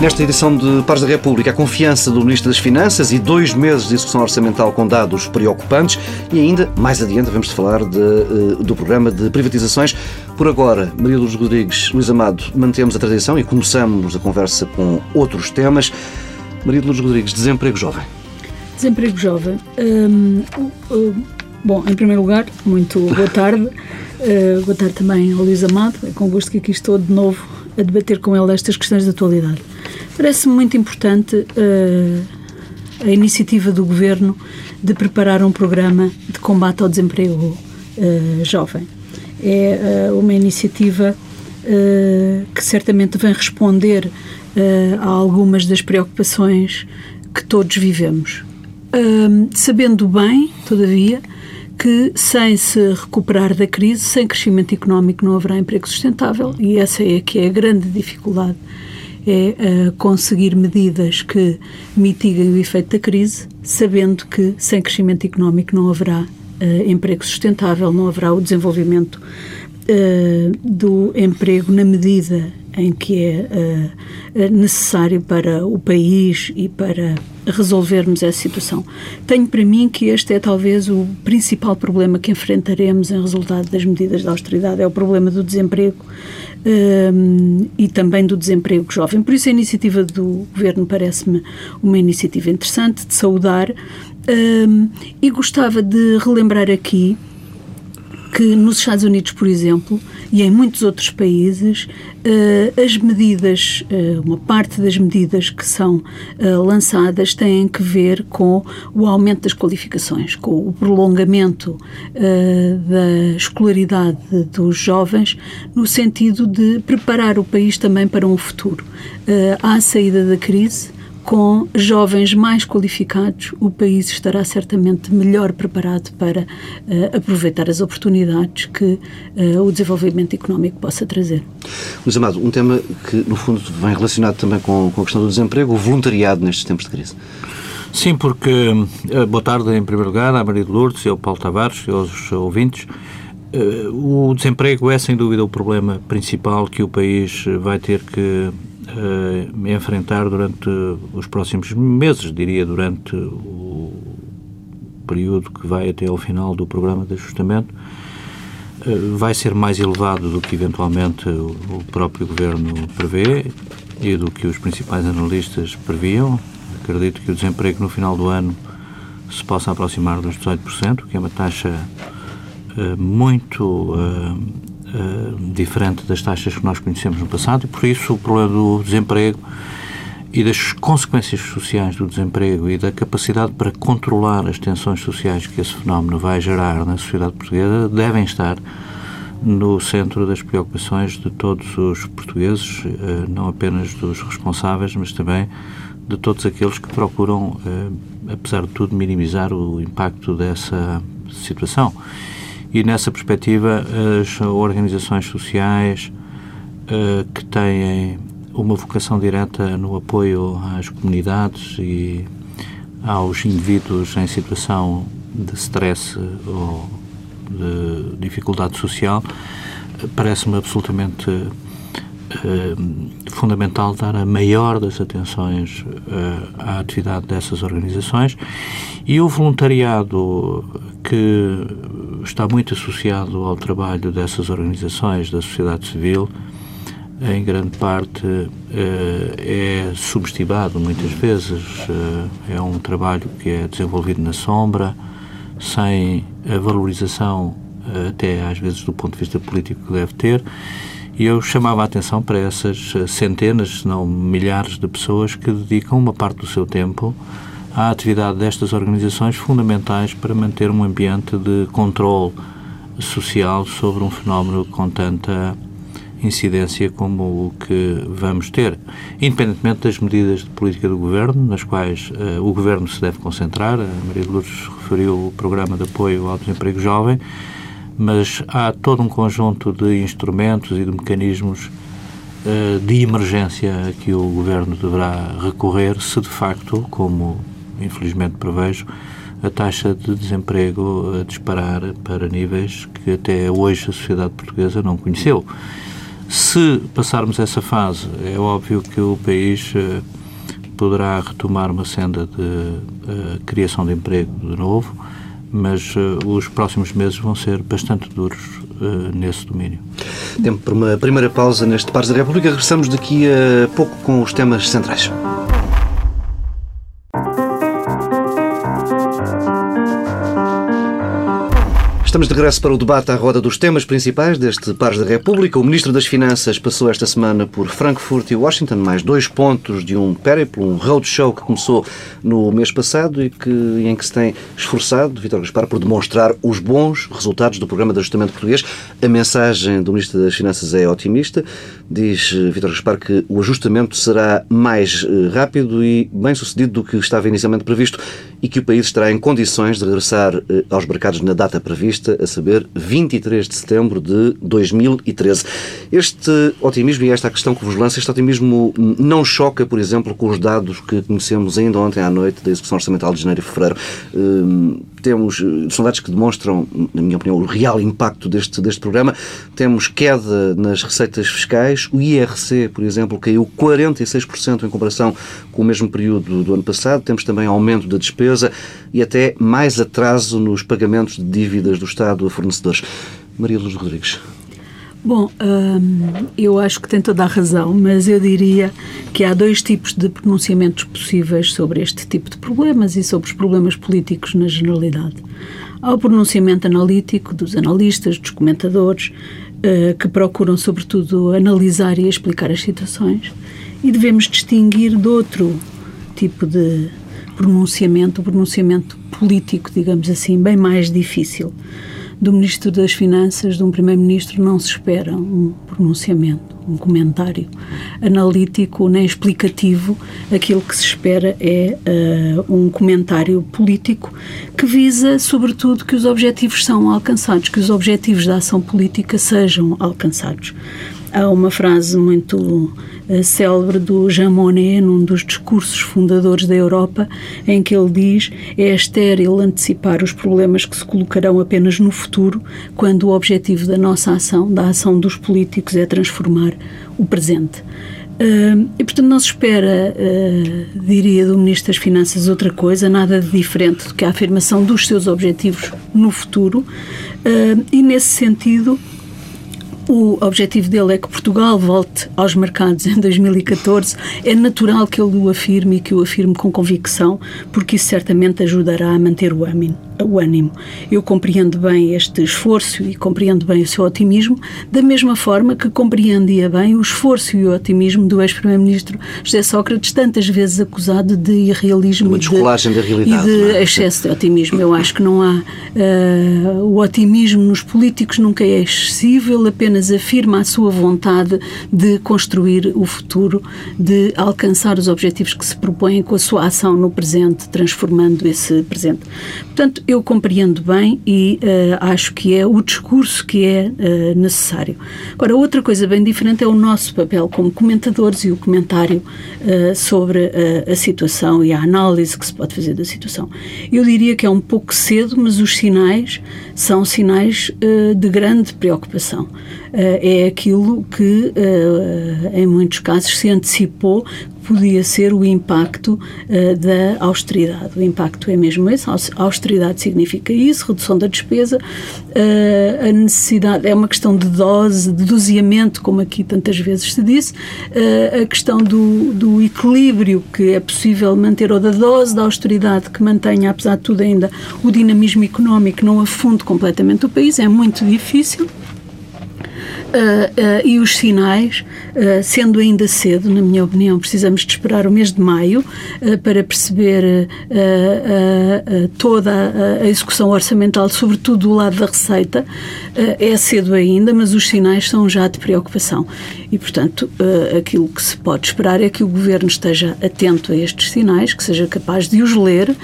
Nesta edição de Pares da República, a confiança do Ministro das Finanças e dois meses de execução orçamental com dados preocupantes e ainda, mais adiante, vamos falar de, eh, do programa de privatizações. Por agora, Maria Luz Rodrigues, Luís Amado, mantemos a tradição e começamos a conversa com outros temas. Maria Luz Rodrigues, desemprego jovem. Desemprego jovem. Hum, hum, bom, em primeiro lugar, muito boa tarde. Uh, boa tarde também ao Luís Amado. É com gosto que aqui estou de novo a debater com ele estas questões de atualidade. Parece-me muito importante uh, a iniciativa do Governo de preparar um programa de combate ao desemprego uh, jovem. É uh, uma iniciativa que certamente vem responder a algumas das preocupações que todos vivemos. sabendo bem, todavia, que sem se recuperar da crise, sem crescimento económico, não haverá emprego sustentável e essa é que é a grande dificuldade é uh, conseguir medidas que mitiguem o efeito da crise, sabendo que sem crescimento económico não haverá uh, emprego sustentável, não haverá o desenvolvimento uh, do emprego na medida em que é necessário para o país e para resolvermos essa situação. Tenho para mim que este é talvez o principal problema que enfrentaremos em resultado das medidas de austeridade, é o problema do desemprego um, e também do desemprego jovem. Por isso a iniciativa do Governo parece-me uma iniciativa interessante de saudar um, e gostava de relembrar aqui que nos Estados Unidos, por exemplo, e em muitos outros países, uh, as medidas, uh, uma parte das medidas que são uh, lançadas têm que ver com o aumento das qualificações, com o prolongamento da escolaridade dos jovens, no sentido de preparar o país também para um futuro. à saída da crise, com jovens mais qualificados, o país estará certamente melhor preparado para uh, aproveitar as oportunidades que uh, o desenvolvimento económico possa trazer. Luís Amado, um tema que, no fundo, vem relacionado também com, com a questão do desemprego, o voluntariado nestes tempos de crise. Sim, porque, uh, boa tarde em primeiro lugar, à Maria de Lourdes e ao Paulo Tavares e aos ouvintes. O desemprego é, sem dúvida, o problema principal que o país vai ter que uh, enfrentar durante os próximos meses, diria durante o período que vai até ao final do programa de ajustamento, uh, vai ser mais elevado do que eventualmente o, próprio Governo prevê e do que os principais analistas previam. Acredito que o desemprego no final do ano se possa aproximar dos 18%, que é uma taxa uh, muito uh, diferente das taxas que nós conhecemos no passado e, por isso, o problema do desemprego e das consequências sociais do desemprego e da capacidade para controlar as tensões sociais que esse fenómeno vai gerar na sociedade portuguesa devem estar no centro das preocupações de todos os portugueses, eh, não apenas dos responsáveis, mas também de todos aqueles que procuram, eh, apesar de tudo, minimizar o impacto dessa situação. E nessa perspectiva, as organizações sociais uh, que têm uma vocação direta no apoio às comunidades e aos indivíduos em situação de stress ou de dificuldade social, parece-me absolutamente uh, fundamental dar a maior das atenções uh, à atividade dessas organizações e o voluntariado que está muito associado ao trabalho dessas organizações da sociedade civil, em grande parte eh, é subestimado muitas vezes. Eh, é um trabalho que é desenvolvido na sombra, sem a valorização, eh, até às vezes do ponto de vista político, que deve ter. E eu chamava a atenção para essas centenas, se não milhares de pessoas que dedicam uma parte do seu tempo à atividade destas organizações fundamentais para manter um ambiente de controle social sobre um fenómeno com tanta incidência como o que vamos ter, independentemente das medidas de política do Governo, nas quais uh, o Governo se deve concentrar. A Maria de Lourdes referiu o programa de apoio ao desemprego jovem, mas há todo um conjunto de instrumentos e de mecanismos uh, de emergência a que o Governo deverá recorrer se de facto, como infelizmente prevejo, a taxa de desemprego a disparar para níveis que até hoje a sociedade portuguesa não conheceu. Se passarmos essa fase, é óbvio que o país poderá retomar uma senda de criação de emprego de novo, mas os próximos meses vão ser bastante duros nesse domínio. Tempo para uma primeira pausa neste Pares da República. Regressamos daqui a pouco com os temas centrais. Estamos de regresso para o debate à roda dos temas principais deste Pares da República. O Ministro das Finanças passou esta semana por Frankfurt e Washington, mais dois pontos de um périplo, um roadshow que começou no mês passado e que, em que se tem esforçado, Vítor Gaspar, por demonstrar os bons resultados do Programa de Ajustamento Português. A mensagem do Ministro das Finanças é otimista. Diz eh, Vítor Gaspar que o ajustamento será mais eh, rápido e bem sucedido do que estava inicialmente previsto e que o país estará em condições de regressar eh, aos mercados na data prevista, a saber, 23 de setembro de 2013. Este otimismo e esta questão que vos lança, este otimismo não choca, por exemplo, com os dados que conhecemos ainda ontem à noite da execução orçamental de janeiro e fevereiro. Temos, eh, dados que demonstram, na minha opinião, o real impacto deste, deste programa. Temos queda nas receitas fiscais. O IRC, por exemplo, caiu 46% em comparação com o mesmo período do ano passado. Temos também aumento da despesa e até mais atraso nos pagamentos de dívidas do Estado a fornecedores. Maria Luz Rodrigues. Bom, hum, eu acho que tem toda a razão, mas eu diria que há dois tipos de pronunciamentos possíveis sobre este tipo de problemas e sobre os problemas políticos na generalidade. Há o pronunciamento analítico dos analistas, dos comentadores, uh, que procuram, sobretudo, analisar e explicar as situações, e devemos distinguir de outro tipo de pronunciamento, o pronunciamento político, digamos assim, bem mais difícil do Ministro das Finanças, de um Primeiro-Ministro, não se espera um pronunciamento, um comentário analítico nem explicativo. Aquilo que se espera é uh, um comentário político que visa, sobretudo, que os objetivos são alcançados, que os objetivos da ação política sejam alcançados. Há uma frase muito célebre do Jean Monnet, num dos discursos fundadores da Europa, em que ele diz é estéril antecipar os problemas que se colocarão apenas no futuro, quando o objetivo da nossa ação, da ação dos políticos, é transformar o presente. Uh, e, portanto, não se espera, uh, diria do Ministro das Finanças, outra coisa, nada de diferente do que a afirmação dos seus objetivos no futuro. Uh, e, nesse sentido, o objetivo dele é que Portugal volte aos mercados em 2014. É natural que ele o afirme e que o afirme com convicção, porque isso certamente ajudará a manter o ânimo. Eu compreendo bem este esforço e compreendo bem o seu otimismo, da mesma forma que compreendia bem o esforço e o otimismo do ex-primeiro-ministro José Sócrates, tantas vezes acusado de irrealismo Uma descolagem de, da realidade, e de é? excesso de otimismo. Eu acho que não há uh, o otimismo nos políticos nunca é excessivo, ele apenas afirma a sua vontade de construir o futuro, de alcançar os objetivos que se propõem com a sua ação no presente, transformando esse presente. Portanto, eu compreendo bem e uh, acho que é o discurso que é uh, necessário. Agora, outra coisa bem diferente é o nosso papel como comentadores e o comentário uh, sobre a situação e a análise que se pode fazer da situação. Eu diria que é um pouco cedo, mas os sinais são sinais de grande preocupação. É aquilo que, em muitos casos, se antecipou podia ser o impacto uh, da austeridade. O impacto é mesmo esse, a austeridade significa isso, redução da despesa, a necessidade, é uma questão de dose, de doseamento, como aqui tantas vezes se disse, a questão do, do equilíbrio que é possível manter, ou da dose da austeridade que mantenha, apesar de tudo ainda, o dinamismo económico, não afunde completamente o país, é muito difícil. Uh, e os sinais, uh, sendo ainda cedo, na minha opinião, precisamos de esperar o mês de maio para perceber toda a, a, execução orçamental, sobretudo do lado da receita. é cedo ainda, mas os sinais são já de preocupação. E, portanto, uh, aquilo que se pode esperar é que o Governo esteja atento a estes sinais, que seja capaz de os ler uh,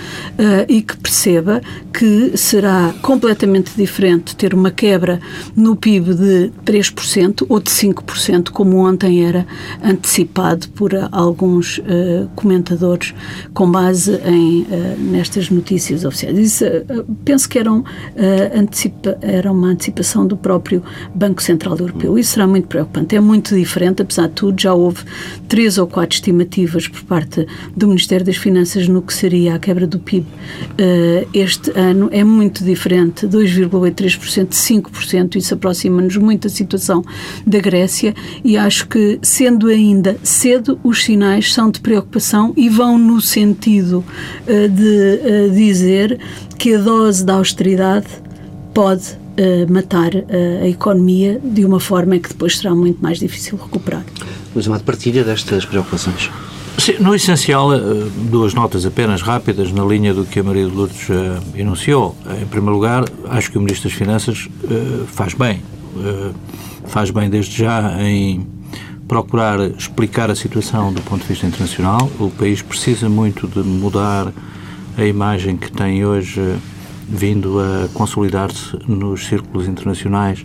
e que perceba que será completamente diferente ter uma quebra no PIB de 3% ou de 5%, como ontem era antecipado por alguns uh, comentadores com base em, nestas notícias oficiais. Isso, penso que eram, era uma antecipação do próprio Banco Central Europeu. Isso será muito preocupante. É muito diferente, apesar de tudo, já houve três ou quatro estimativas por parte do Ministério das Finanças no que seria a quebra do PIB uh, este ano. É muito diferente, 2,83%, 5%, isso aproxima-nos muito da situação da Grécia e acho que, sendo ainda cedo, os sinais são de preocupação e vão no sentido uh, de uh, dizer que a dose da austeridade pode uh, matar uh, a economia de uma forma que depois será muito mais difícil recuperar. Luís Amado, partilha destas preocupações? Sim, no essencial, eh, duas notas apenas rápidas na linha do que a Maria de Lourdes uh, enunciou. Em primeiro lugar, acho que o Ministro das Finanças uh, faz bem. Uh, faz bem desde já em procurar explicar a situação do ponto de vista internacional. O país precisa muito de mudar a imagem que tem hoje vindo a consolidar-se nos círculos internacionais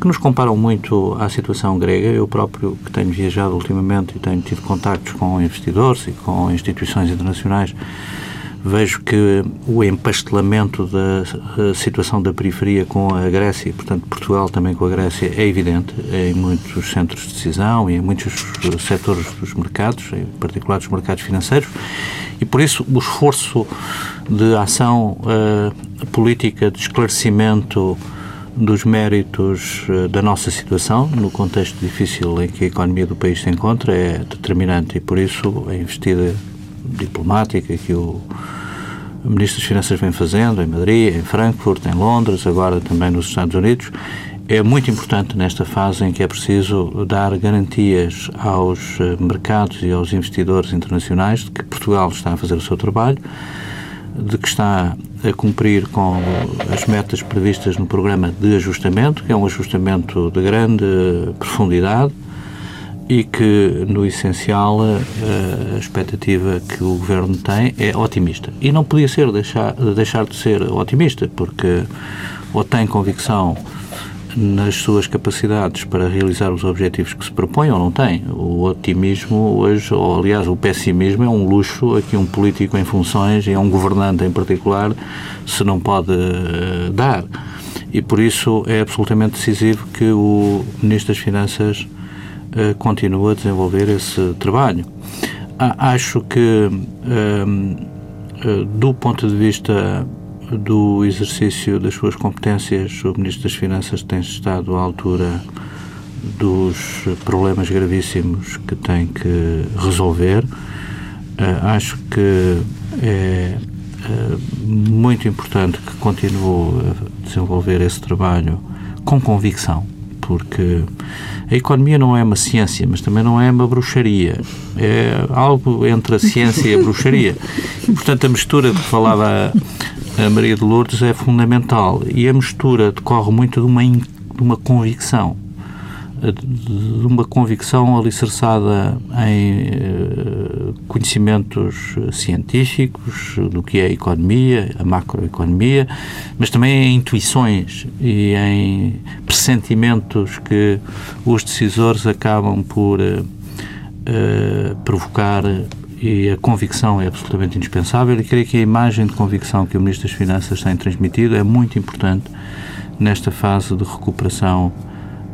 que nos comparam muito à situação grega. Eu próprio, que tenho viajado ultimamente e tenho tido contactos com investidores e com instituições internacionais, vejo que o empastelamento da situação da periferia com a Grécia, portanto Portugal também com a Grécia, é evidente em muitos centros de decisão e em muitos setores dos mercados, em particular dos mercados financeiros, e por isso o esforço de ação uh, política de esclarecimento dos méritos uh, da nossa situação, no contexto difícil em que a economia do país se encontra, é determinante e por isso a investida diplomática que o Ministro das Finanças vem fazendo em Madrid, em Frankfurt, em Londres, agora também nos Estados Unidos, é muito importante nesta fase em que é preciso dar garantias aos eh, mercados e aos investidores internacionais de que Portugal está a fazer o seu trabalho, de que está a cumprir com as metas previstas no programa de ajustamento, que é um ajustamento de grande profundidade, e que, no essencial, a expectativa que o Governo tem é otimista. E não podia ser deixar, deixar de ser otimista, porque ou tem convicção nas suas capacidades para realizar os objetivos que se propõe ou não tem. O otimismo hoje, ou aliás o pessimismo, é um luxo a que um político em funções e um governante em particular se não pode uh, dar. E por isso é absolutamente decisivo que o Ministro das Finanças uh, continua a desenvolver esse trabalho. acho que, uh, do ponto de vista do exercício das suas competências, o Ministro das Finanças tem estado à altura dos problemas gravíssimos que tem que resolver. Uh, acho que é muito importante que continue a desenvolver esse trabalho com convicção porque a economia não é uma ciência, mas também não é uma bruxaria. É algo entre a ciência e a bruxaria. E, portanto, a mistura de que falava a Maria de Lourdes é fundamental. E a mistura decorre muito de uma, de uma convicção de uma convicção alicerçada em eh, conhecimentos científicos do que é a economia, a macroeconomia, mas também em intuições e em pressentimentos que os decisores acabam por uh, provocar e a convicção é absolutamente indispensável. E creio que a imagem de convicção que o Ministro das Finanças tem transmitido é muito importante nesta fase de recuperação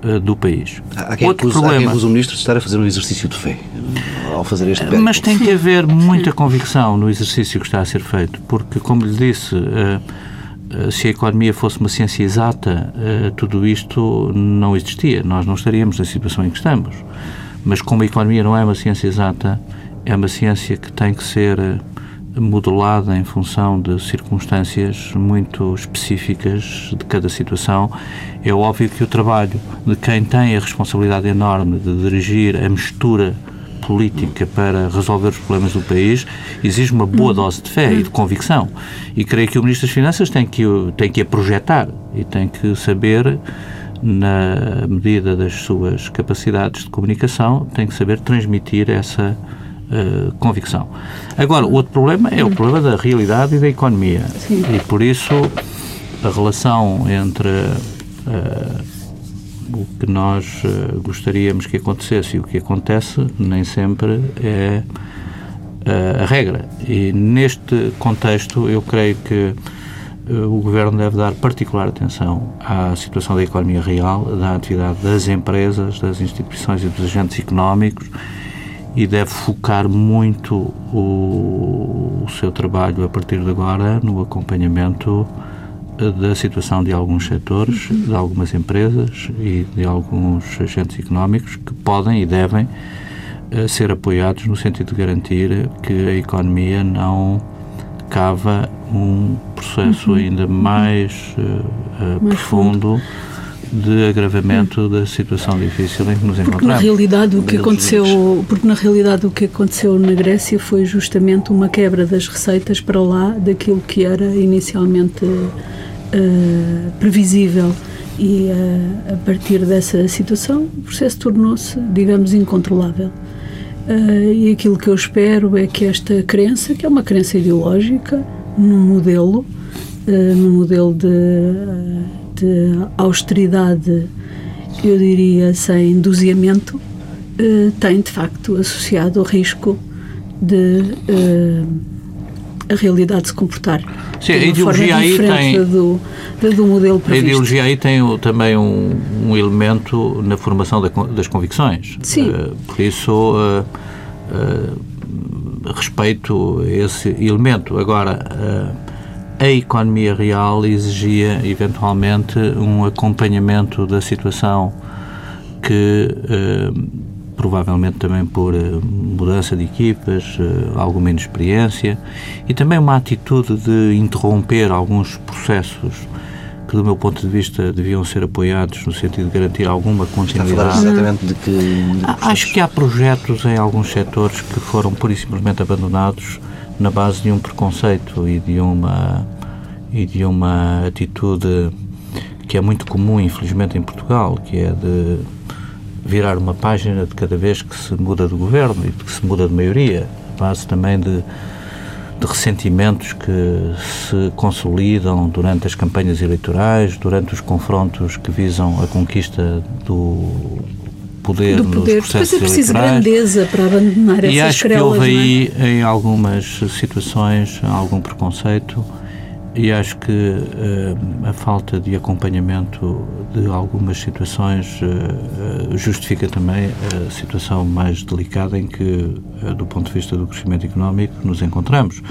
uh, do país. Há quem, Outro problema, há quem acusa o Ministro de estar a fazer um exercício de fé ao fazer este pé. Mas tem que haver muita convicção no exercício que está a ser feito, porque, como lhe disse, se a economia fosse uma ciência exata, tudo isto não existia. Nós não estaríamos na situação em que estamos. Mas como a economia não é uma ciência exata, é uma ciência que tem que ser eh, modelada em função de circunstâncias muito específicas de cada situação. É óbvio que o trabalho de quem tem a responsabilidade enorme de dirigir a mistura política para resolver os problemas do país exige uma boa uhum. dose de fé e de convicção. E creio que o Ministro das Finanças tem que, tem que a projetar e tem que saber na medida das suas capacidades de comunicação, tem que saber transmitir essa uh, convicção. Agora, o outro problema é o problema da realidade e da economia. Sim. E por isso a relação entre uh, o que nós uh, gostaríamos que acontecesse e o que acontece nem sempre é a regra. E neste contexto, eu creio que o Governo deve dar particular atenção à situação da economia real, da atividade das empresas, das instituições e dos agentes económicos e deve focar muito o, o seu trabalho a partir de agora no acompanhamento eh, da situação de alguns setores, de algumas empresas e de alguns agentes económicos que podem e devem uh, ser apoiados no sentido de garantir que a economia não cava um processo uhum. ainda mais, uh, mais profundo. Fundo de agravamento da situação difícil em que nos porque encontramos. Na realidade, o que aconteceu, porque na realidade o que aconteceu na Grécia foi justamente uma quebra das receitas para lá daquilo que era inicialmente uh, previsível e uh, a partir dessa situação o processo tornou-se, digamos, incontrolável. Uh, e aquilo que eu espero é que esta crença, que é uma crença ideológica, num modelo, num modelo de, de austeridade, eu diria sem enduziamento, tem de facto associado o risco de a realidade se comportar Sim, a ideologia aí tem do, do modelo previsto. A ideologia aí tem também um, um elemento na formação da, das convicções. Sim. Uh, por isso uh, uh, respeito esse elemento. Agora a economia real exigia eventualmente um acompanhamento da situação que provavelmente também por uh, mudança de equipas, uh, alguma inexperiência e também uma atitude de interromper alguns processos que, do meu ponto de vista, deviam ser apoiados no sentido de garantir alguma continuidade. Está exatamente de que. De Acho que há projetos em alguns setores que foram pura e simplesmente abandonados na base de um preconceito e de uma e de uma atitude que é muito comum, infelizmente, em Portugal, que é de virar uma página de cada vez que se muda de governo e que se muda de maioria, a base também de, de ressentimentos que se consolidam durante as campanhas eleitorais, durante os confrontos que visam a conquista do poder, do poder. nos processos Depois é preciso eleitorais. grandeza para abandonar essas E acho que houve aí, é? em algumas situações, algum preconceito e acho que uh, a falta de acompanhamento de algumas situações uh, justifica também a situação mais delicada em que, uh, do ponto de vista do crescimento económico, nos encontramos.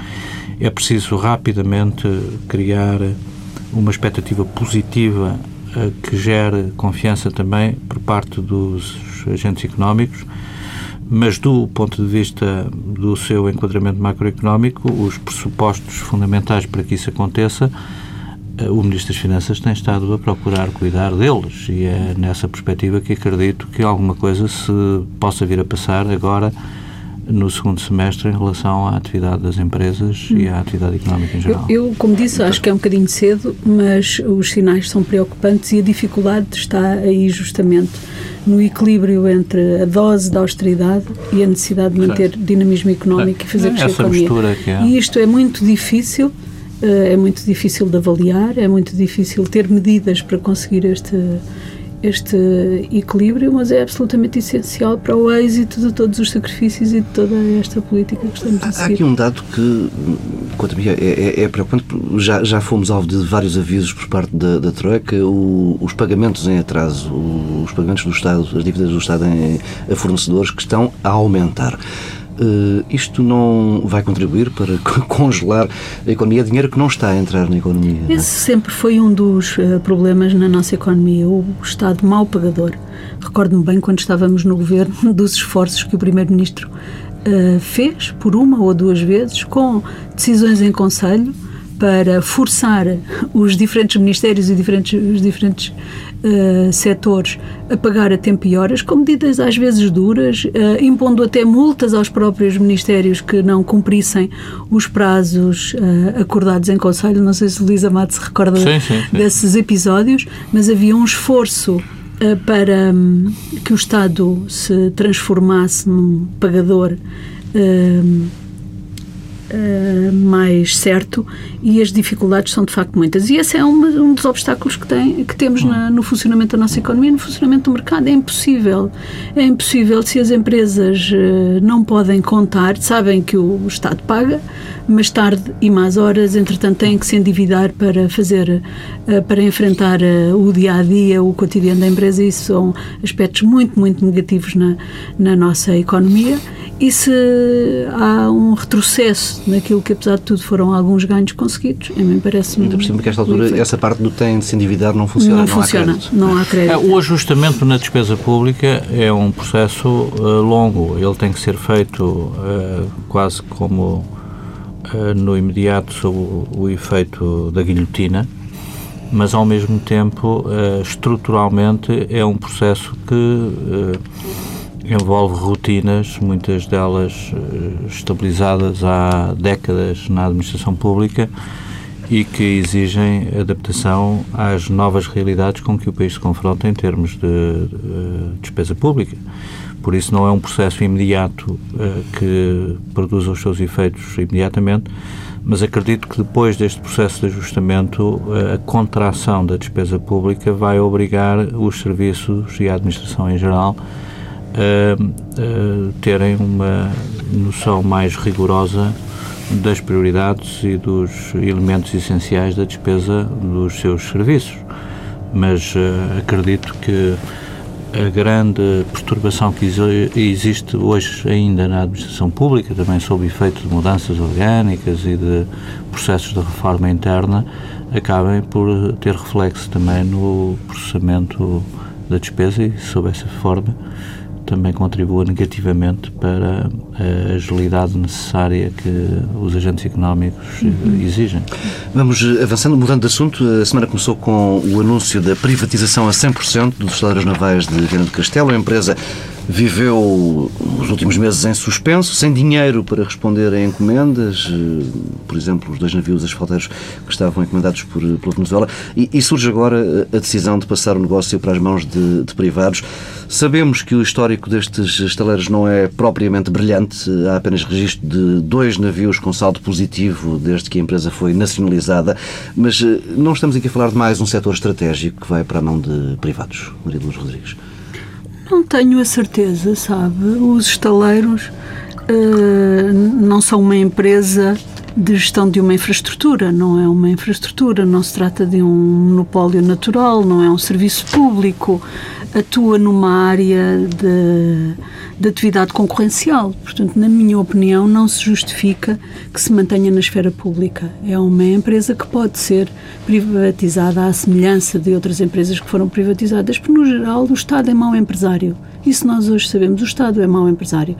É preciso rapidamente criar uma expectativa positiva que gere confiança também por parte dos agentes económicos mas do ponto de vista do seu enquadramento macroeconómico, os pressupostos fundamentais para que isso aconteça, eh, o Ministro das Finanças tem estado a procurar cuidar deles e é nessa perspectiva que acredito que alguma coisa se possa vir a passar agora no segundo semestre em relação à atividade das empresas hum. e à atividade económica em geral. Eu, eu, como disse, acho que é um bocadinho cedo, mas os sinais são preocupantes e a dificuldade está aí justamente no equilíbrio entre a dose da austeridade e a necessidade de manter certo. dinamismo económico é. e fazer crescer a economia. Que é. E isto é muito difícil, eh, é muito difícil de avaliar, é muito difícil ter medidas para conseguir este este equilíbrio, mas é absolutamente essencial para o êxito de todos os sacrifícios e de toda esta política que estamos a seguir. Há aqui um dado que, quanto a mim, é, é, é preocupante. Já, já fomos alvo de vários avisos por parte da, da Troika. O, os pagamentos em atraso, os pagamentos do Estado, as dívidas do Estado em, a fornecedores que estão a aumentar. Uh, isto não vai contribuir para congelar a economia, dinheiro que não está a entrar na economia. É? Esse sempre foi um dos uh, problemas na nossa economia, o Estado mal pagador. Recordo-me bem quando estávamos no governo dos esforços que o Primeiro-Ministro uh, fez, por uma ou duas vezes, com decisões em Conselho, para forçar os diferentes ministérios e diferentes, os diferentes uh, setores a pagar a tempo e horas, com medidas às vezes duras, uh, impondo até multas aos próprios ministérios que não cumprissem os prazos uh, acordados em Conselho. Não sei se Luísa Mato se recorda sim, sim, sim. desses episódios, mas havia um esforço para um, que o Estado se transformasse num pagador uh, uh, mais certo e as dificuldades são de facto muitas. E esse é um dos obstáculos que, tem, que temos na, no funcionamento da nossa economia, no funcionamento do mercado. É impossível. É impossível se as empresas uh, não podem contar, sabem que o, Estado paga, mas tarde e mais horas, entretanto, têm que se endividar para fazer, uh, para enfrentar o dia a dia, o cotidiano da empresa. E isso são aspectos muito, muito negativos na, na nossa economia. E se há um retrocesso naquilo que, apesar de tudo, foram alguns ganhos conseguidos, a mim parece-me. Ainda por cima, porque esta altura, essa parte do tem de se endividar não funciona. Não, não funciona, há não há crédito. É, o ajustamento na despesa pública é um processo uh, longo. Ele tem que ser feito uh, quase como uh, no imediato sob o, o, efeito da guilhotina, mas ao mesmo tempo, estruturalmente, é um processo que envolve rotinas, muitas delas eh, estabilizadas há décadas na administração pública e que exigem adaptação às novas realidades com que o país se confronta em termos de, de despesa pública. Por isso não é um processo imediato uh, que produza os seus efeitos imediatamente, mas acredito que depois deste processo de ajustamento, uh, a contração da despesa pública vai obrigar os serviços e a administração em geral uh, terem uma noção mais rigorosa das prioridades e dos elementos essenciais da despesa dos seus serviços. Mas uh, acredito que a grande perturbação que existe hoje ainda na administração pública, também sob efeito de mudanças orgânicas e de processos de reforma interna, acabem por ter reflexo também no processamento da despesa e, sob essa forma, também contribua negativamente para a agilidade necessária que os agentes económicos uhum. exigem. Vamos avançando, mudando de assunto. A semana começou com o anúncio da privatização a 100% dos salários navais de Viana do Castelo. A empresa viveu os últimos meses em suspenso, sem dinheiro para responder a encomendas, eh, por exemplo, os dois navios asfalteiros que estavam encomendados por, pela Venezuela, e, e, surge agora a decisão de passar o negócio para as mãos de, de privados. Sabemos que o histórico destes estaleiros não é propriamente brilhante, há apenas registro de dois navios com saldo positivo desde que a empresa foi nacionalizada, mas eh, não estamos aqui a falar de mais um setor estratégico que vai para a mão de privados, Maria Luz Rodrigues. Não tenho a certeza, sabe? Os estaleiros uh, não são uma empresa de gestão de uma infraestrutura, não é uma infraestrutura, não se trata de um monopólio natural, não é um serviço público, atua numa área de, de atividade concorrencial. Portanto, na minha opinião, não se justifica que se mantenha na esfera pública. É uma empresa que pode ser privatizada à semelhança de outras empresas que foram privatizadas, porque, no geral, o Estado é mau empresário. Isso nós hoje sabemos, o Estado é mau empresário.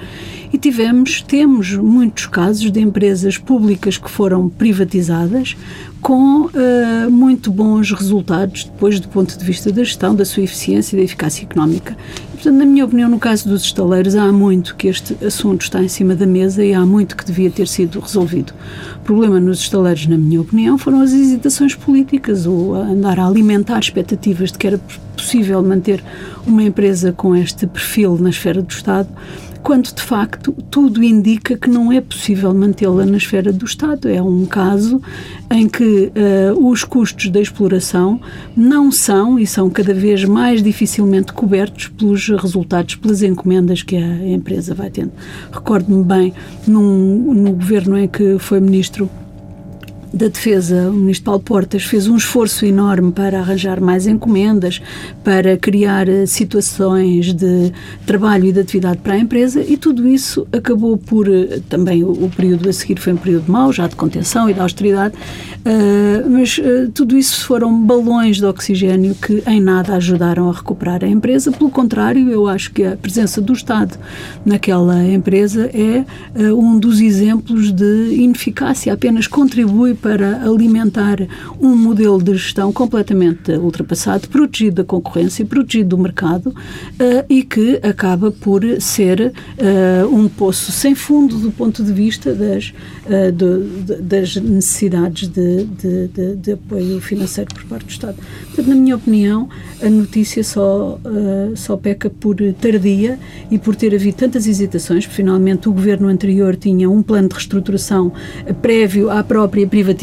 E tivemos, temos muitos casos de empresas públicas que foram privatizadas com uh, muito bons resultados depois do ponto de vista da gestão, da sua eficiência e da eficácia económica. Portanto, na minha opinião, no caso dos estaleiros, há muito que este assunto está em cima da mesa e há muito que devia ter sido resolvido. O problema nos estaleiros, na minha opinião, foram as hesitações políticas, o andar a alimentar expectativas de que era possível manter uma empresa com este perfil na esfera do Estado quando de facto tudo indica que não é possível mantê-la na esfera do Estado. É um caso em que uh, os custos da exploração não são e são cada vez mais dificilmente cobertos pelos resultados, pelas encomendas que a empresa vai tendo. Recordo-me bem, num, no governo em que foi ministro da Defesa, o Ministro Paulo Portas, fez um esforço enorme para arranjar mais encomendas, para criar eh, situações de trabalho e de atividade para a empresa e tudo isso acabou por, eh, também o, período a seguir foi um período mau, já de contenção e de austeridade, uh, mas tudo isso foram balões de oxigênio que em nada ajudaram a recuperar a empresa. Pelo contrário, eu acho que a presença do Estado naquela empresa é um dos exemplos de ineficácia, apenas contribui para alimentar um modelo de gestão completamente ultrapassado, protegido da concorrência, protegido do mercado uh, e que acaba por ser uh, um poço sem fundo do ponto de vista das, uh, de, das necessidades de, de, de, apoio financeiro por parte do Estado. Portanto, na minha opinião, a notícia só, só peca por tardia e por ter havido tantas hesitações, porque finalmente o governo anterior tinha um plano de reestruturação prévio à própria privatização,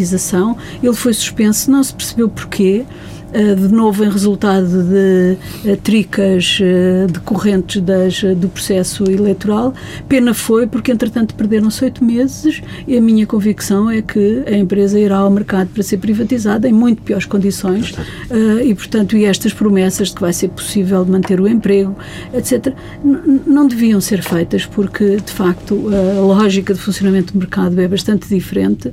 ele foi suspenso, não se percebeu porquê. Eh, de novo em resultado de eh, tricas eh, decorrentes das, do processo eleitoral. Pena foi porque, entretanto, perderam-se oito meses e a minha convicção é que a empresa irá ao mercado para ser privatizada em muito piores condições e, portanto, e estas promessas de que vai ser possível manter o emprego, etc., não deviam ser feitas porque, de facto, a lógica de funcionamento do mercado é bastante diferente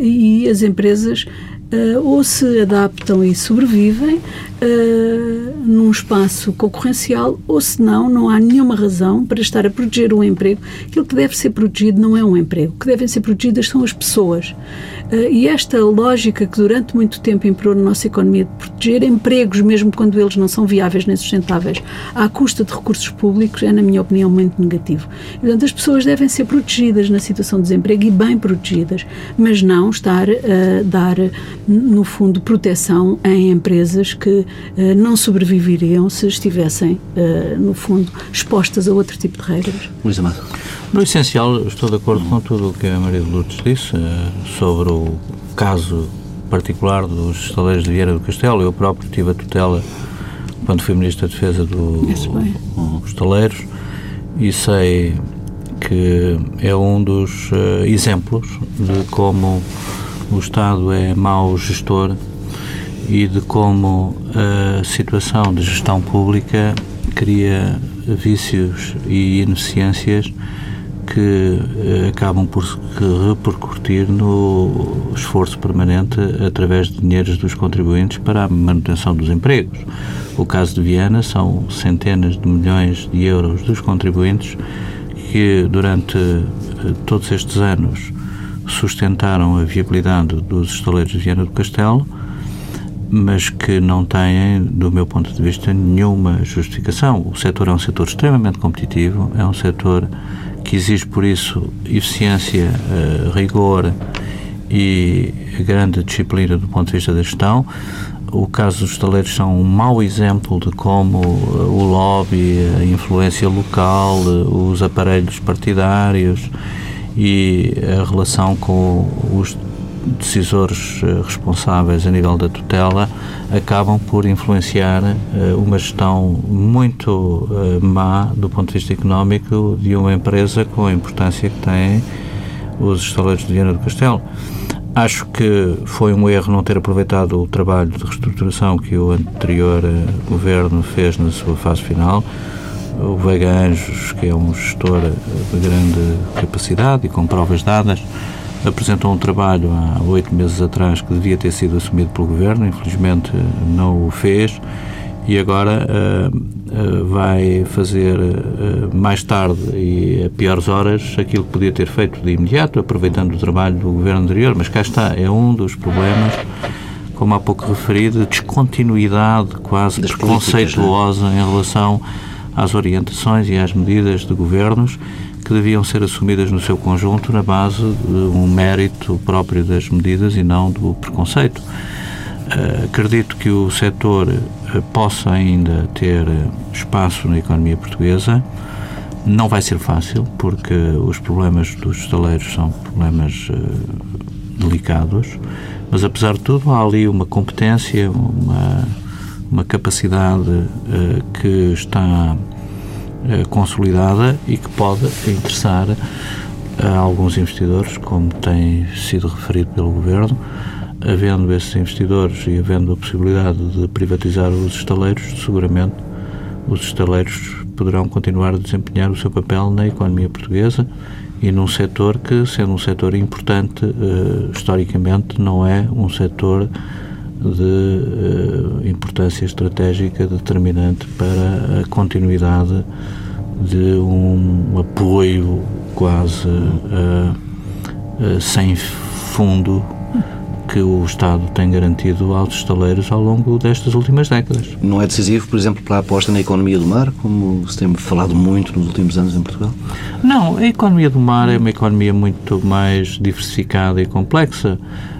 e as empresas uh, ou se adaptam e sobrevivem uh, num espaço concorrencial, ou se não, não há nenhuma razão para estar a proteger um emprego. Aquilo que deve ser protegido não é um emprego, o que devem ser protegidas são as pessoas. Uh, e esta lógica que durante muito tempo imperou na nossa economia de proteger empregos, mesmo quando eles não são viáveis nem sustentáveis, à custa de recursos públicos, é, na minha opinião, muito negativo. Portanto, as pessoas devem ser protegidas na situação de desemprego e bem protegidas, mas não estar a dar no fundo, proteção em empresas que uh, não sobreviveriam se estivessem, uh, no fundo, expostas a outro tipo de regras. Luís Amado. No essencial, estou de acordo com tudo o que a Maria de Lourdes disse uh, sobre o caso particular dos estaleiros de Vieira do Castelo. Eu próprio tive a tutela quando fui Ministro da Defesa do, dos estaleiros e sei que é um dos exemplos de como o Estado é mau gestor e de como a situação de gestão pública cria vícios e ineficiências que eh, acabam por repercutir no esforço permanente através de dinheiros dos contribuintes para a manutenção dos empregos. O caso de Viana são centenas de milhões de euros dos contribuintes que durante eh, todos estes anos sustentaram a viabilidade dos estaleiros de Viana do Castelo, mas que não têm, do meu ponto de vista, nenhuma justificação. O setor é um setor extremamente competitivo, é um setor que exige, por isso, eficiência, eh, rigor e grande disciplina do ponto de vista da gestão. O caso dos estaleiros são um mau exemplo de como eh, o lobby, a influência local, eh, os aparelhos partidários e a relação com os decisores eh, responsáveis a nível da tutela acabam por influenciar uh, uma gestão muito uh, má do ponto de vista económico de uma empresa com a importância que têm os estaleiros de Viana do Castelo. Acho que foi um erro não ter aproveitado o trabalho de reestruturação que o anterior governo fez na sua fase final o Vega Anjos, que é um gestor de grande capacidade e com provas dadas, apresentou um trabalho há oito meses atrás que devia ter sido assumido pelo Governo, infelizmente não o fez e agora uh, uh, vai fazer uh, mais tarde e a piores horas aquilo que podia ter feito de imediato, aproveitando o trabalho do Governo anterior, mas cá está, é um dos problemas como há pouco referi, de descontinuidade quase das preconceituosa é? em relação às orientações e às medidas de governos que deviam ser assumidas no seu conjunto na base de um mérito próprio das medidas e não do preconceito. Uh, acredito que o setor uh, possa ainda ter espaço na economia portuguesa. Não vai ser fácil, porque os problemas dos estaleiros são problemas uh, delicados, mas apesar de tudo, há ali uma competência, uma uma capacidade uh, que está uh, consolidada e que pode interessar a alguns investidores, como tem sido referido pelo Governo, havendo esses investidores e havendo a possibilidade de privatizar os estaleiros, seguramente os estaleiros poderão continuar a desempenhar o seu papel na economia portuguesa e num setor que, sendo um setor importante, uh, historicamente não é um setor de uh, importância estratégica determinante para a continuidade de um apoio quase uh, uh, sem fundo que o Estado tem garantido aos estaleiros ao longo destas últimas décadas. Não é decisivo, por exemplo, para a aposta na economia do mar, como se tem falado muito nos últimos anos em Portugal? Não, a economia do mar é uma economia muito mais diversificada e complexa.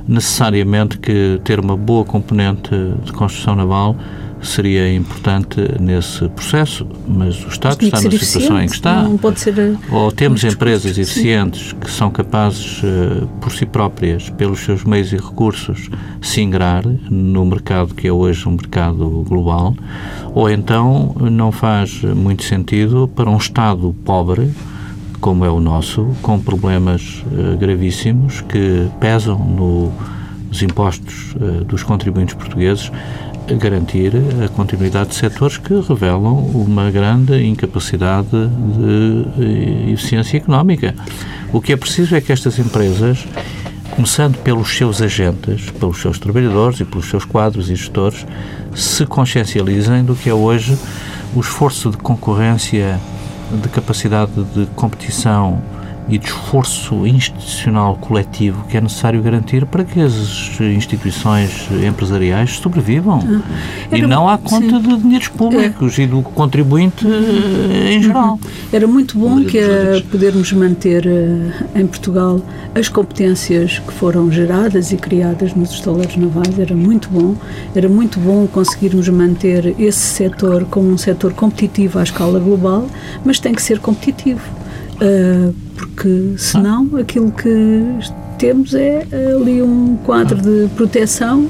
Necessariamente que ter uma boa componente de construção naval seria importante nesse processo, mas o Estado está na situação em que está. Eh, ou temos empresas eficientes que são capazes, uh, por si próprias, pelos seus meios e recursos, se ingrar no mercado que é hoje um mercado global, ou então não faz muito sentido para um Estado pobre como é o nosso, com problemas uh, gravíssimos que pesam no, nos impostos uh, dos contribuintes portugueses, garantir a continuidade de setores que revelam uma grande incapacidade de eficiência económica. O que é preciso é que estas empresas, começando pelos seus agentes, pelos seus trabalhadores e pelos seus quadros e gestores, se consciencializem do que é hoje o esforço de concorrência, de capacidade de competição e de esforço institucional coletivo que é necessário garantir para que as instituições empresariais sobrevivam ah, e não à conta sim. de dinheiros públicos é. e do contribuinte eh, em geral. Uhum. Era muito bom que uh, podermos manter uh, em Portugal as competências que foram geradas e criadas nos estaleiros navais, era muito bom, era muito bom conseguirmos manter esse setor como um setor competitivo à escala global, mas tem que ser competitivo. Uh, porque senão aquilo que temos é ali um quadro de proteção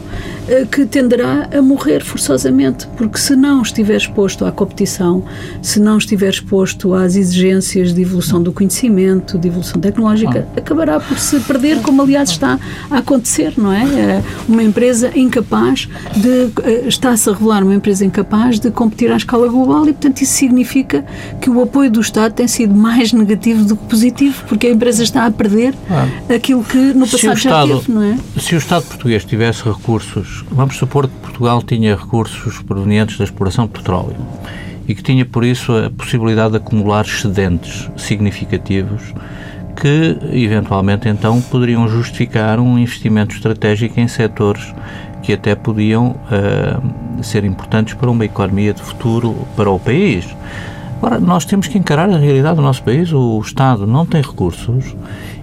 que tenderá a morrer forçosamente, porque se não estiver exposto à competição, se não estiver exposto às exigências de evolução do conhecimento, de evolução tecnológica, ah. acabará por se perder, como aliás está a acontecer, não é? é uma empresa incapaz de. Eh, está-se a revelar uma empresa incapaz de competir à escala global e, portanto, isso significa que o apoio do Estado tem sido mais negativo do que positivo, porque a empresa está a perder ah. aquilo que no passado Estado, já teve, não é? Se o Estado português tivesse recursos, vamos supor que Portugal tinha recursos provenientes da exploração de petróleo e que tinha, por isso, a possibilidade de acumular excedentes significativos que, eventualmente, então, poderiam justificar um investimento estratégico em setores que até podiam uh, ser importantes para uma economia de futuro para o país. Agora, nós temos que encarar a realidade do nosso país. O Estado não tem recursos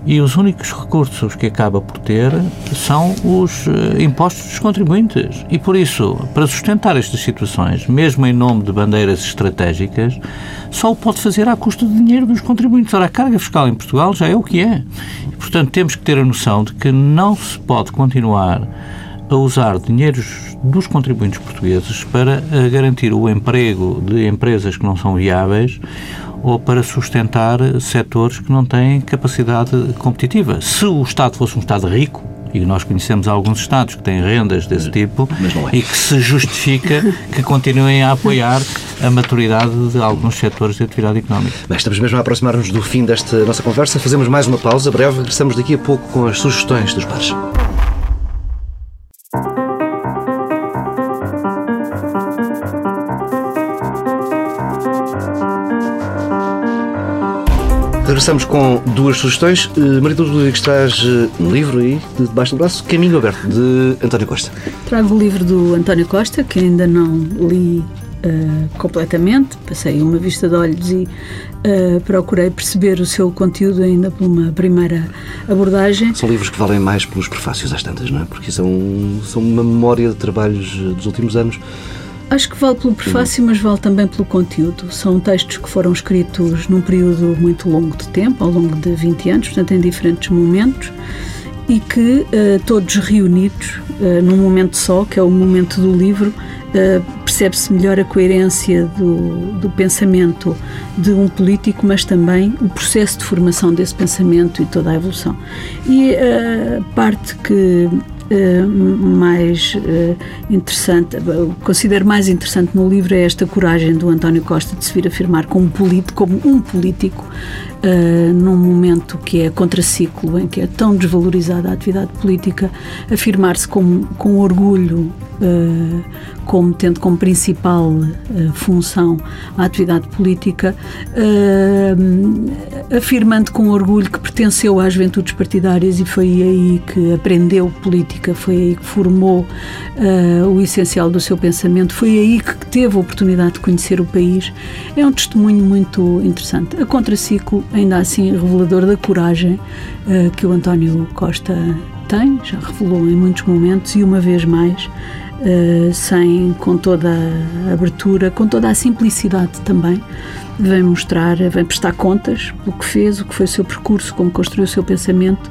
e os únicos recursos que acaba por ter são os uh, impostos dos contribuintes. E por isso, para sustentar estas situações, mesmo em nome de bandeiras estratégicas, só o pode fazer à custa de dinheiro dos contribuintes. Ora, a carga fiscal em Portugal já é o que é. E, portanto, temos que ter a noção de que não se pode continuar a usar dinheiros dos contribuintes portugueses para uh, garantir o emprego de empresas que não são viáveis ou para sustentar setores que não têm capacidade competitiva. Se o Estado fosse um Estado rico, e nós conhecemos alguns Estados que têm rendas desse tipo é. e que se justifica que continuem a apoiar a maturidade de alguns setores de atividade económica. Bem, estamos mesmo a aproximar-nos do fim desta nossa conversa. Fazemos mais uma pausa breve. Regressamos daqui a pouco com as sugestões dos pares. Regressamos com duas sugestões. Uh, Maria Luz Rodrigues traz uh, um livro aí, debaixo do braço, Caminho Aberto, de António Costa. Trago o livro do António Costa, que ainda não li uh, completamente. Passei uma vista de olhos e uh, procurei perceber o seu conteúdo ainda por uma primeira abordagem. São livros que valem mais pelos prefácios às tantas, não é? Porque são, são uma memória de trabalhos dos últimos anos Acho que vale pelo prefácio, mas vale também pelo conteúdo. São textos que foram escritos num período muito longo de tempo, ao longo de 20 anos, portanto, em diferentes momentos, e que, uh, todos reunidos uh, num momento só, que é o momento do livro, uh, percebe-se melhor a coerência do, do pensamento de um político, mas também o processo de formação desse pensamento e toda a evolução. E a parte que uh, mais uh, interessante, considero mais interessante no livro é esta coragem do António Costa de se vir afirmar como, político, como um político uh, num momento que é contraciclo, em que é tão desvalorizada a atividade política, afirmar-se com, com orgulho uh, como tendo como principal uh, função a atividade política, afirmando com orgulho que pertenceu às juventudes partidárias e foi aí que aprendeu política, foi aí que formou o essencial do seu pensamento, foi aí que teve a oportunidade de conhecer o país, é um testemunho muito interessante. A contraciclo ainda assim revelador da coragem uh, que o António Costa tem, já revelou em muitos momentos e uma vez mais, uh, sem, com toda a abertura, com toda a simplicidade também, vem mostrar, vem prestar contas pelo que fez, o que foi o seu percurso, como construiu o seu pensamento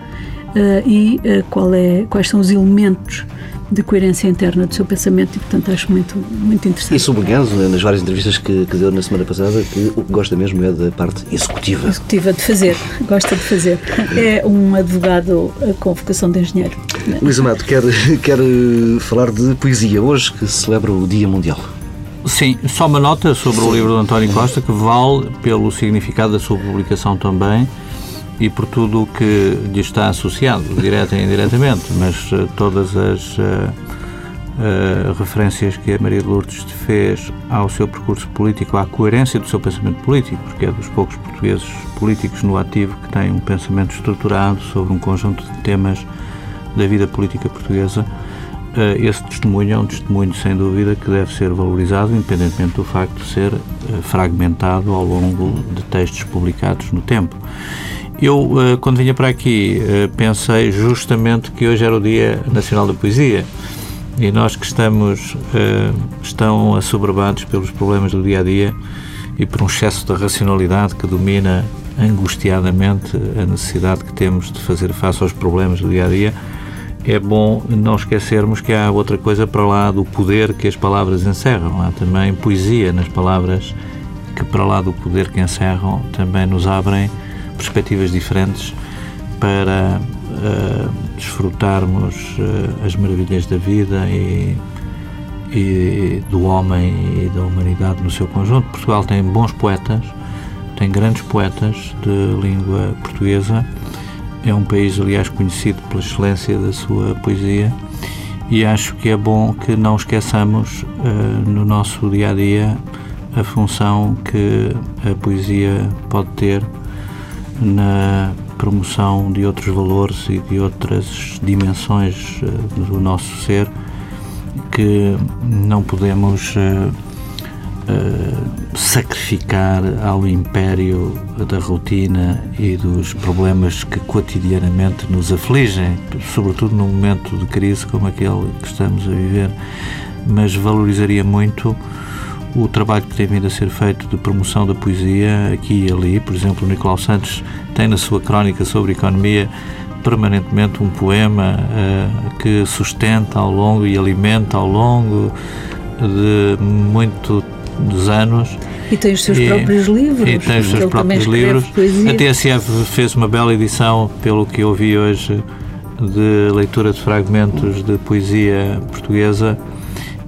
e qual é, quais são os elementos de coerência interna do seu pensamento e, portanto, acho muito, muito interessante. E sublinhando nas várias entrevistas que, que deu na semana passada que o que gosta mesmo é da parte executiva. Executiva, de fazer, gosta de fazer. É um advogado com vocação de engenheiro. Luís Amado, quer, quer falar de poesia hoje que se celebra o Dia Mundial. Sim, só uma nota sobre o livro do António Costa que vale pelo significado da sua publicação também e por tudo o que lhe está associado, direta e indiretamente, mas uh, todas as uh, uh, referências que a Maria de Lourdes fez ao seu percurso político, à coerência do seu pensamento político, porque é dos poucos portugueses políticos no ativo que têm um pensamento estruturado sobre um conjunto de temas da vida política portuguesa. Esse testemunho é um testemunho, sem dúvida, que deve ser valorizado, independentemente do facto de ser fragmentado ao longo de textos publicados no tempo. Eu, eh, quando vinha para aqui, eh, pensei justamente que hoje era o Dia Nacional da Poesia e nós que estamos eh, estão assoberbados pelos problemas do dia a dia e por um excesso de racionalidade que domina angustiadamente a necessidade que temos de fazer face aos problemas do dia a dia, é bom não esquecermos que há outra coisa para lá do poder que as palavras encerram. Há também poesia nas palavras que, para lá do poder que encerram, também nos abrem perspectivas diferentes para uh, desfrutarmos uh, as maravilhas da vida e, e, do homem e da humanidade no seu conjunto. Portugal tem bons poetas, tem grandes poetas de língua portuguesa. É um país, aliás, conhecido pela excelência da sua poesia e acho que é bom que não esqueçamos uh, no nosso dia a dia a função que a poesia pode ter na promoção de outros valores e de outras dimensões uh, do nosso ser que não podemos uh, uh, sacrificar ao império da rotina e dos problemas que cotidianamente nos afligem, sobretudo num momento de crise como aquele que estamos a viver. Mas valorizaria muito o trabalho que tem vindo a ser feito de promoção da poesia aqui e ali. Por exemplo, o Nicolau Santos tem na sua crónica sobre economia permanentemente um poema uh, que sustenta ao longo e alimenta ao longo de muitos anos. E tem os seus e, próprios livros. E tem os seus próprios livros. A TSF fez uma bela edição, pelo que eu vi hoje, de leitura de fragmentos de poesia portuguesa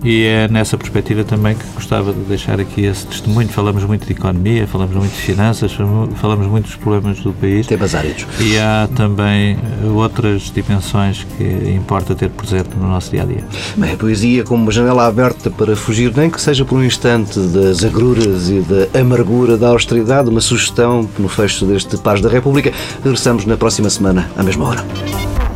e é nessa perspectiva também que gostava de deixar aqui esse testemunho. Falamos muito de economia, falamos muito de finanças, falamos muito dos problemas do país. Temas áridos. E há também outras dimensões que importa ter presente no nosso dia a dia. Bem, a poesia como uma janela aberta para fugir, nem que seja por um instante, das agruras e da amargura da austeridade, uma sugestão no fecho deste Paz da República. Regressamos na próxima semana, à mesma hora.